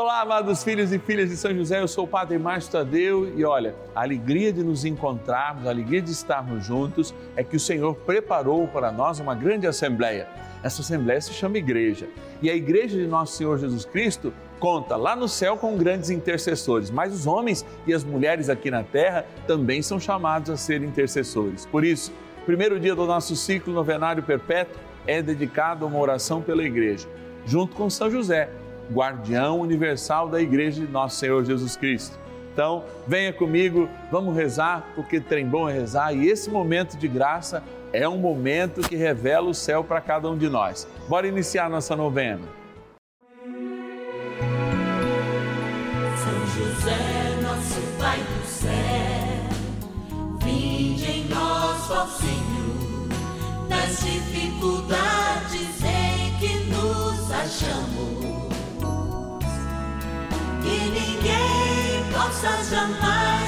Olá, amados filhos e filhas de São José, eu sou o Padre Márcio Tadeu e olha, a alegria de nos encontrarmos, a alegria de estarmos juntos é que o Senhor preparou para nós uma grande assembleia. Essa assembleia se chama Igreja e a Igreja de Nosso Senhor Jesus Cristo conta lá no céu com grandes intercessores, mas os homens e as mulheres aqui na terra também são chamados a ser intercessores. Por isso, o primeiro dia do nosso ciclo novenário perpétuo é dedicado a uma oração pela Igreja, junto com São José guardião universal da Igreja de Nosso Senhor Jesus Cristo. Então, venha comigo, vamos rezar, porque trem bom é rezar e esse momento de graça é um momento que revela o céu para cada um de nós. Bora iniciar nossa novena. São José, nosso Pai do céu, vinde em nós, ó Senhor, nas dificuldades ninguém possa jamais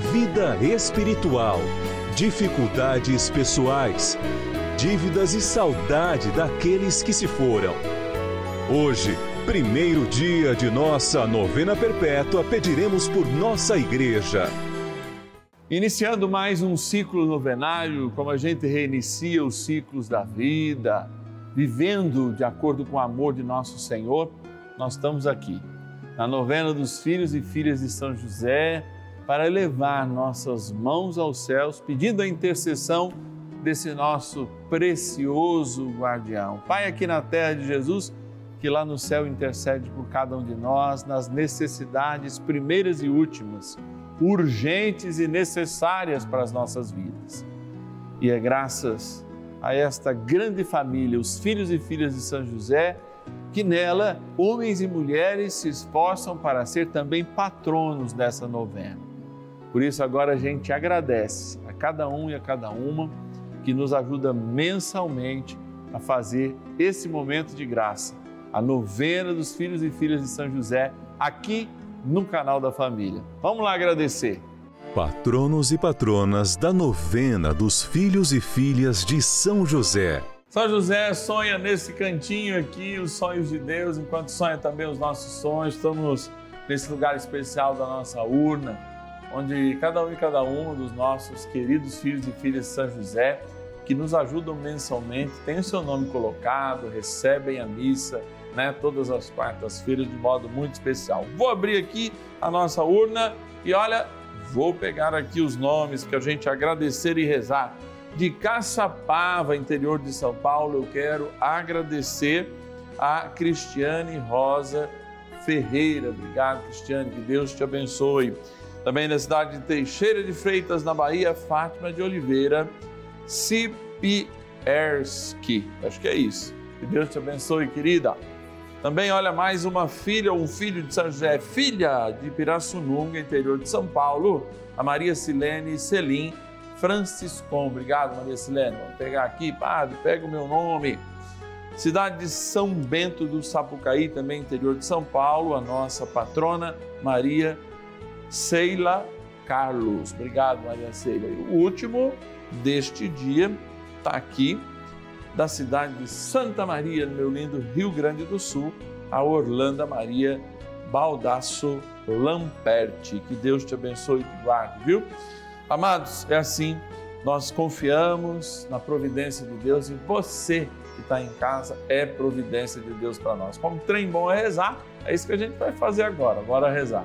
vida espiritual, dificuldades pessoais, dívidas e saudade daqueles que se foram. Hoje, primeiro dia de nossa novena perpétua, pediremos por nossa igreja. Iniciando mais um ciclo novenário, como a gente reinicia os ciclos da vida, vivendo de acordo com o amor de nosso Senhor, nós estamos aqui, na novena dos filhos e filhas de São José para elevar nossas mãos aos céus, pedindo a intercessão desse nosso precioso guardião. Pai, aqui na terra de Jesus, que lá no céu intercede por cada um de nós nas necessidades primeiras e últimas, urgentes e necessárias para as nossas vidas. E é graças a esta grande família, os filhos e filhas de São José, que nela homens e mulheres se esforçam para ser também patronos dessa novena. Por isso, agora a gente agradece a cada um e a cada uma que nos ajuda mensalmente a fazer esse momento de graça, a novena dos filhos e filhas de São José, aqui no canal da família. Vamos lá agradecer. Patronos e patronas da novena dos filhos e filhas de São José. São José sonha nesse cantinho aqui os sonhos de Deus, enquanto sonha também os nossos sonhos. Estamos nesse lugar especial da nossa urna onde cada um e cada um dos nossos queridos filhos e filhas de São José, que nos ajudam mensalmente, tem o seu nome colocado, recebem a missa, né, todas as quartas-feiras de modo muito especial. Vou abrir aqui a nossa urna e olha, vou pegar aqui os nomes que a gente agradecer e rezar. De Caçapava, interior de São Paulo, eu quero agradecer a Cristiane Rosa Ferreira. Obrigado, Cristiane, que Deus te abençoe. Também na cidade de Teixeira de Freitas, na Bahia, Fátima de Oliveira, Sipierski. Acho que é isso. Que Deus te abençoe, querida. Também, olha, mais uma filha, um filho de São José, filha de Pirassununga, interior de São Paulo, a Maria Silene Selim Franciscon. Obrigado, Maria Silene. Vamos pegar aqui, padre, pega o meu nome. Cidade de São Bento do Sapucaí, também interior de São Paulo, a nossa patrona Maria Seila Carlos. Obrigado, Maria Seila. O último deste dia está aqui, da cidade de Santa Maria, no meu lindo Rio Grande do Sul, a Orlando Maria Baldasso Lamperti. Que Deus te abençoe e te guarde, viu? Amados, é assim, nós confiamos na providência de Deus e você que está em casa é providência de Deus para nós. Como trem bom é rezar É isso que a gente vai fazer agora. Bora rezar.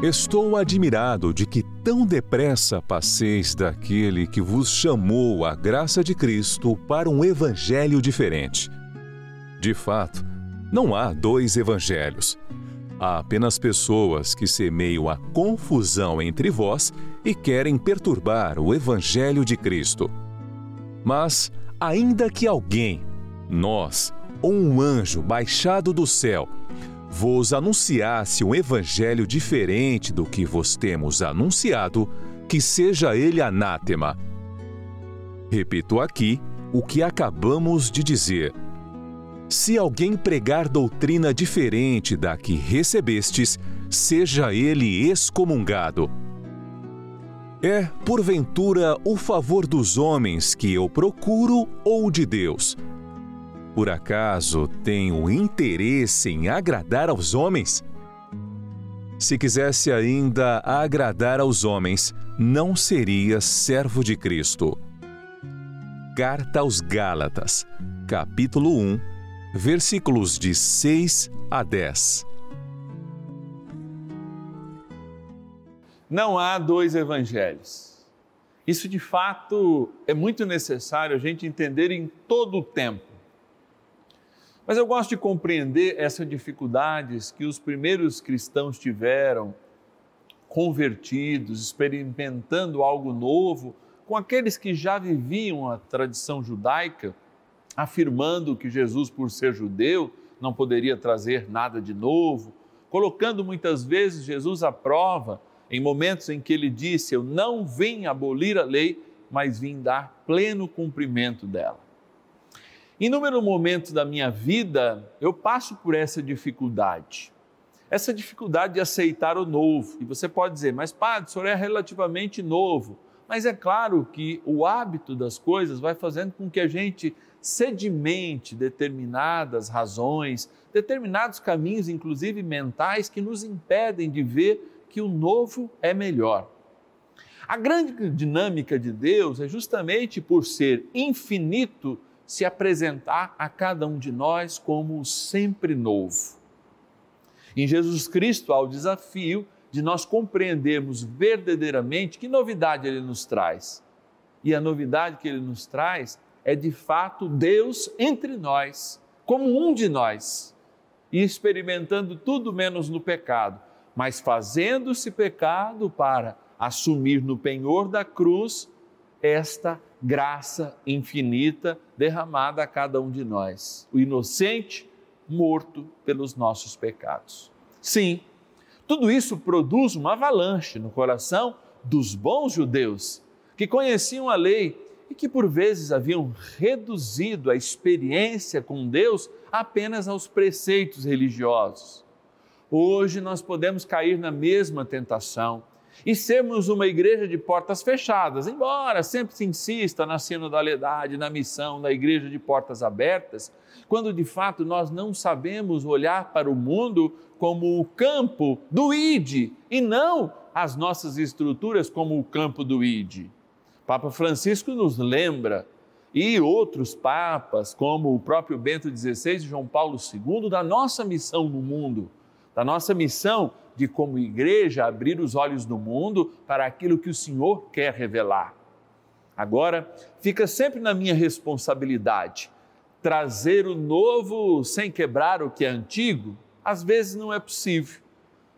Estou admirado de que tão depressa passeis daquele que vos chamou à graça de Cristo para um evangelho diferente. De fato, não há dois evangelhos. Há apenas pessoas que semeiam a confusão entre vós e querem perturbar o evangelho de Cristo. Mas, ainda que alguém, nós ou um anjo baixado do céu, vos anunciasse um evangelho diferente do que vos temos anunciado, que seja ele anátema. Repito aqui o que acabamos de dizer. Se alguém pregar doutrina diferente da que recebestes, seja ele excomungado. É, porventura, o favor dos homens que eu procuro ou de Deus? Por acaso tenho interesse em agradar aos homens? Se quisesse ainda agradar aos homens, não seria servo de Cristo. Carta aos Gálatas, capítulo 1, versículos de 6 a 10. Não há dois evangelhos. Isso de fato é muito necessário a gente entender em todo o tempo. Mas eu gosto de compreender essas dificuldades que os primeiros cristãos tiveram, convertidos, experimentando algo novo, com aqueles que já viviam a tradição judaica, afirmando que Jesus, por ser judeu, não poderia trazer nada de novo, colocando muitas vezes Jesus à prova em momentos em que ele disse: Eu não vim abolir a lei, mas vim dar pleno cumprimento dela. Inúmeros momentos da minha vida eu passo por essa dificuldade. Essa dificuldade de aceitar o novo. E você pode dizer, mas padre, o senhor é relativamente novo. Mas é claro que o hábito das coisas vai fazendo com que a gente sedimente determinadas razões, determinados caminhos, inclusive mentais, que nos impedem de ver que o novo é melhor. A grande dinâmica de Deus é justamente por ser infinito se apresentar a cada um de nós como sempre novo. Em Jesus Cristo há o desafio de nós compreendermos verdadeiramente que novidade ele nos traz. E a novidade que ele nos traz é de fato Deus entre nós, como um de nós, e experimentando tudo menos no pecado, mas fazendo-se pecado para assumir no penhor da cruz esta graça infinita derramada a cada um de nós, o inocente morto pelos nossos pecados. Sim, tudo isso produz uma avalanche no coração dos bons judeus que conheciam a lei e que por vezes haviam reduzido a experiência com Deus apenas aos preceitos religiosos. Hoje nós podemos cair na mesma tentação e sermos uma igreja de portas fechadas, embora sempre se insista na sinodalidade, na missão da igreja de portas abertas, quando de fato nós não sabemos olhar para o mundo como o campo do ID e não as nossas estruturas como o campo do ID. Papa Francisco nos lembra e outros papas, como o próprio Bento XVI e João Paulo II, da nossa missão no mundo, da nossa missão de, como igreja, abrir os olhos do mundo para aquilo que o Senhor quer revelar. Agora, fica sempre na minha responsabilidade trazer o novo sem quebrar o que é antigo. Às vezes não é possível,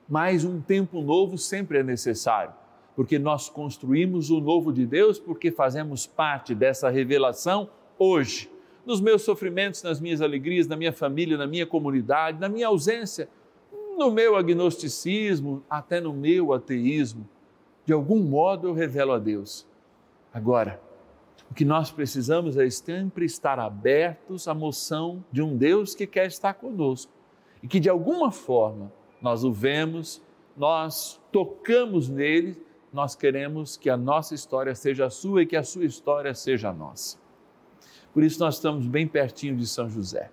mas um tempo novo sempre é necessário porque nós construímos o novo de Deus, porque fazemos parte dessa revelação hoje, nos meus sofrimentos, nas minhas alegrias, na minha família, na minha comunidade, na minha ausência, no meu agnosticismo, até no meu ateísmo. De algum modo eu revelo a Deus. Agora, o que nós precisamos é sempre estar abertos à moção de um Deus que quer estar conosco e que de alguma forma nós o vemos, nós tocamos nele nós queremos que a nossa história seja a sua e que a sua história seja a nossa. Por isso, nós estamos bem pertinho de São José.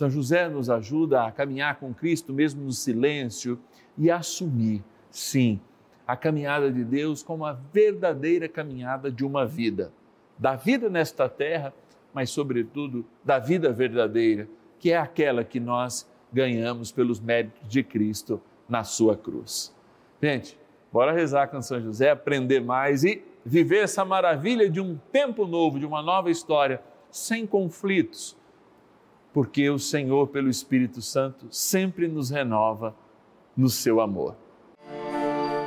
São José nos ajuda a caminhar com Cristo, mesmo no silêncio, e a assumir, sim, a caminhada de Deus como a verdadeira caminhada de uma vida. Da vida nesta terra, mas, sobretudo, da vida verdadeira, que é aquela que nós ganhamos pelos méritos de Cristo na sua cruz. Gente, Bora rezar com São José, aprender mais e viver essa maravilha de um tempo novo, de uma nova história, sem conflitos, porque o Senhor, pelo Espírito Santo, sempre nos renova no seu amor.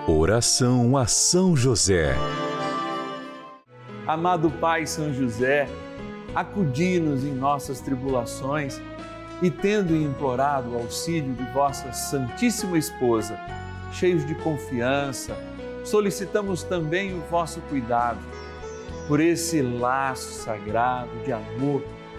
Oração a São José. Amado Pai São José, acudi-nos em nossas tribulações e, tendo implorado o auxílio de vossa Santíssima Esposa, cheios de confiança, solicitamos também o vosso cuidado por esse laço sagrado de amor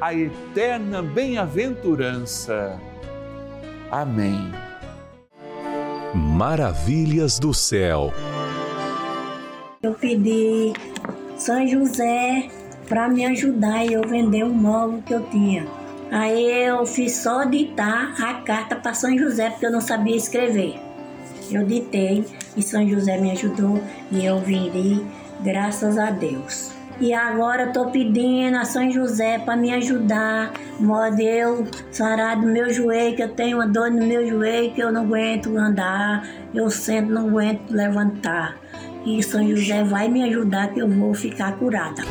a eterna bem-aventurança. Amém. Maravilhas do céu. Eu pedi São José para me ajudar e eu vender o móvel que eu tinha. Aí eu fiz só ditar a carta para São José porque eu não sabia escrever. Eu ditei e São José me ajudou e eu vendi graças a Deus. E agora estou pedindo a São José para me ajudar, modo eu sarar do meu joelho, que eu tenho uma dor no meu joelho que eu não aguento andar, eu sento, não aguento levantar. E São José vai me ajudar que eu vou ficar curada.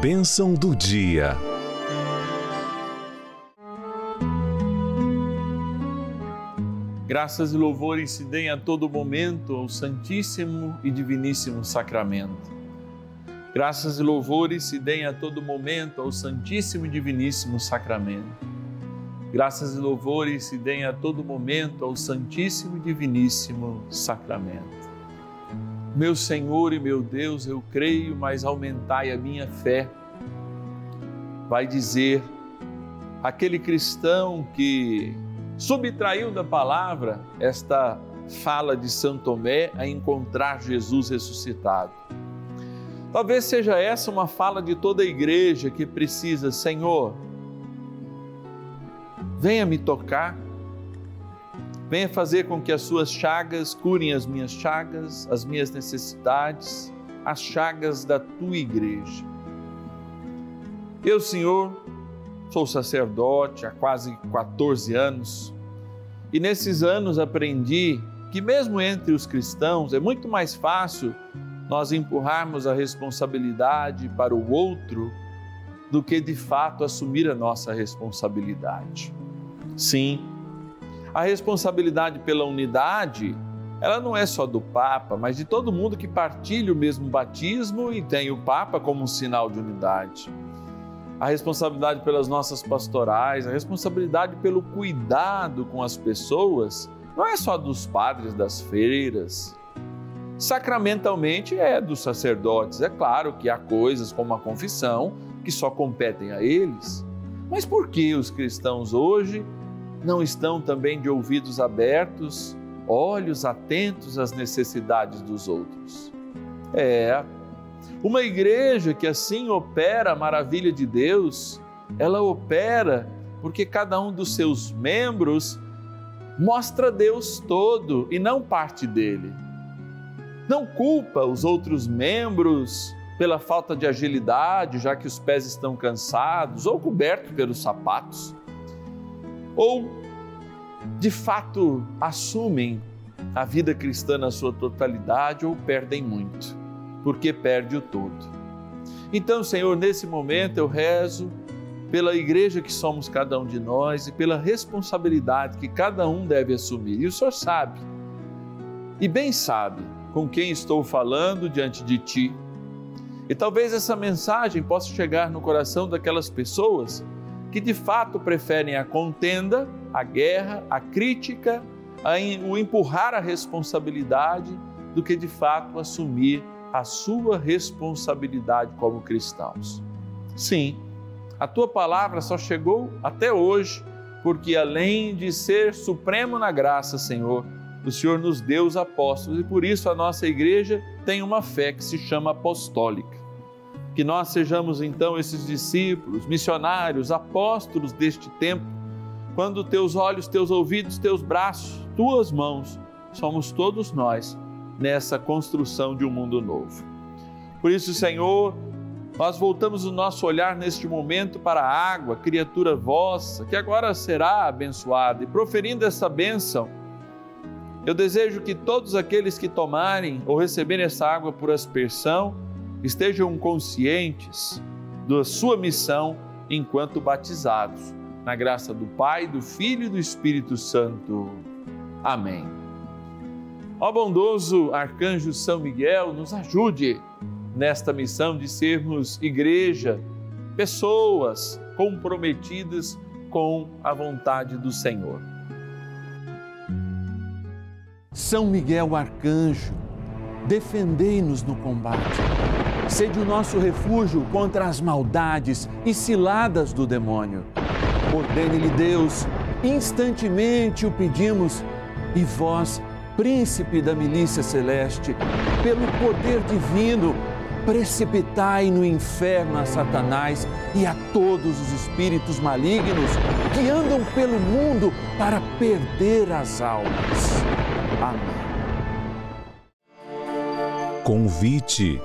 Bênção do dia. Graças e louvores se deem a todo momento ao Santíssimo e Diviníssimo Sacramento. Graças e louvores se deem a todo momento ao Santíssimo e Diviníssimo Sacramento. Graças e louvores se deem a todo momento ao Santíssimo e Diviníssimo Sacramento. Meu Senhor e meu Deus, eu creio, mas aumentai a minha fé. Vai dizer aquele cristão que subtraiu da palavra esta fala de São Tomé a encontrar Jesus ressuscitado. Talvez seja essa uma fala de toda a igreja que precisa, Senhor, venha me tocar, venha fazer com que as suas chagas curem as minhas chagas, as minhas necessidades, as chagas da tua igreja. Eu, Senhor, Sou sacerdote há quase 14 anos e nesses anos aprendi que, mesmo entre os cristãos, é muito mais fácil nós empurrarmos a responsabilidade para o outro do que de fato assumir a nossa responsabilidade. Sim, a responsabilidade pela unidade, ela não é só do Papa, mas de todo mundo que partilha o mesmo batismo e tem o Papa como um sinal de unidade a responsabilidade pelas nossas pastorais, a responsabilidade pelo cuidado com as pessoas, não é só dos padres das feiras. Sacramentalmente é dos sacerdotes. É claro que há coisas como a confissão que só competem a eles. Mas por que os cristãos hoje não estão também de ouvidos abertos, olhos atentos às necessidades dos outros? É, uma igreja que assim opera a maravilha de Deus, ela opera porque cada um dos seus membros mostra Deus todo e não parte dele. Não culpa os outros membros pela falta de agilidade, já que os pés estão cansados ou cobertos pelos sapatos. Ou, de fato, assumem a vida cristã na sua totalidade ou perdem muito porque perde o todo. Então, Senhor, nesse momento eu rezo pela igreja que somos cada um de nós e pela responsabilidade que cada um deve assumir. E o Senhor sabe, e bem sabe, com quem estou falando diante de Ti. E talvez essa mensagem possa chegar no coração daquelas pessoas que de fato preferem a contenda, a guerra, a crítica, o empurrar a responsabilidade, do que de fato assumir a sua responsabilidade como cristãos. Sim, a tua palavra só chegou até hoje, porque além de ser supremo na graça, Senhor, o Senhor nos deu os apóstolos e por isso a nossa igreja tem uma fé que se chama apostólica. Que nós sejamos então esses discípulos, missionários, apóstolos deste tempo, quando teus olhos, teus ouvidos, teus braços, tuas mãos, somos todos nós nessa construção de um mundo novo. Por isso, Senhor, nós voltamos o nosso olhar neste momento para a água, criatura vossa, que agora será abençoada, e proferindo essa bênção, eu desejo que todos aqueles que tomarem ou receberem essa água por aspersão estejam conscientes da sua missão enquanto batizados, na graça do Pai, do Filho e do Espírito Santo. Amém. Ó bondoso arcanjo São Miguel, nos ajude nesta missão de sermos igreja, pessoas comprometidas com a vontade do Senhor. São Miguel arcanjo, defendei-nos no combate. Sede o nosso refúgio contra as maldades e ciladas do demônio. Ordene-lhe Deus, instantemente o pedimos, e vós, príncipe da milícia celeste, pelo poder divino, precipitai no inferno a Satanás e a todos os espíritos malignos que andam pelo mundo para perder as almas. Amém. Convite.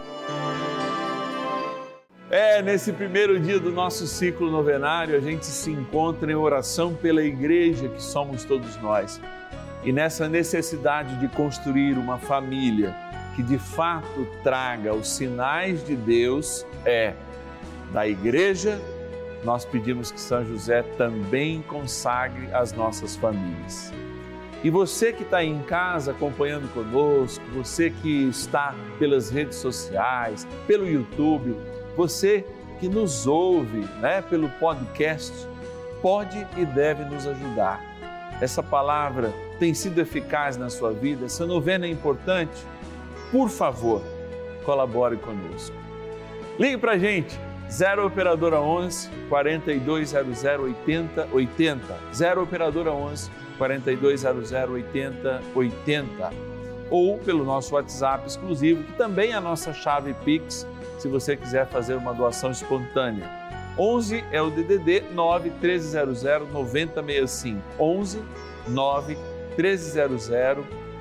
É, nesse primeiro dia do nosso ciclo novenário, a gente se encontra em oração pela igreja que somos todos nós. E nessa necessidade de construir uma família que de fato traga os sinais de Deus, é da igreja, nós pedimos que São José também consagre as nossas famílias. E você que está em casa acompanhando conosco, você que está pelas redes sociais, pelo YouTube, você que nos ouve né, pelo podcast, pode e deve nos ajudar. Essa palavra tem sido eficaz na sua vida, essa novena é importante. Por favor, colabore conosco. Ligue para a gente, 0 Operadora 11 4200 80 80. 0 Operadora 11 4200 80 80. Ou pelo nosso WhatsApp exclusivo, que também é a nossa chave Pix se você quiser fazer uma doação espontânea. 11 é o DDD 9 1300 9065. 11 9 1300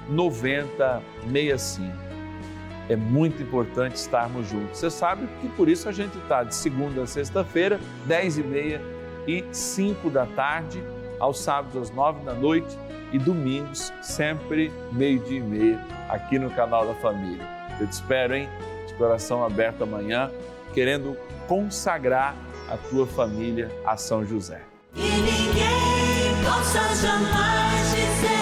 9065. É muito importante estarmos juntos. Você sabe que por isso a gente está de segunda a sexta-feira, 10 e meia e 5 da tarde, aos sábados às 9 da noite e domingos, sempre meio-dia e meia, aqui no canal da Família. Eu te espero, hein? coração aberto amanhã, querendo consagrar a tua família a São José. E ninguém possa jamais dizer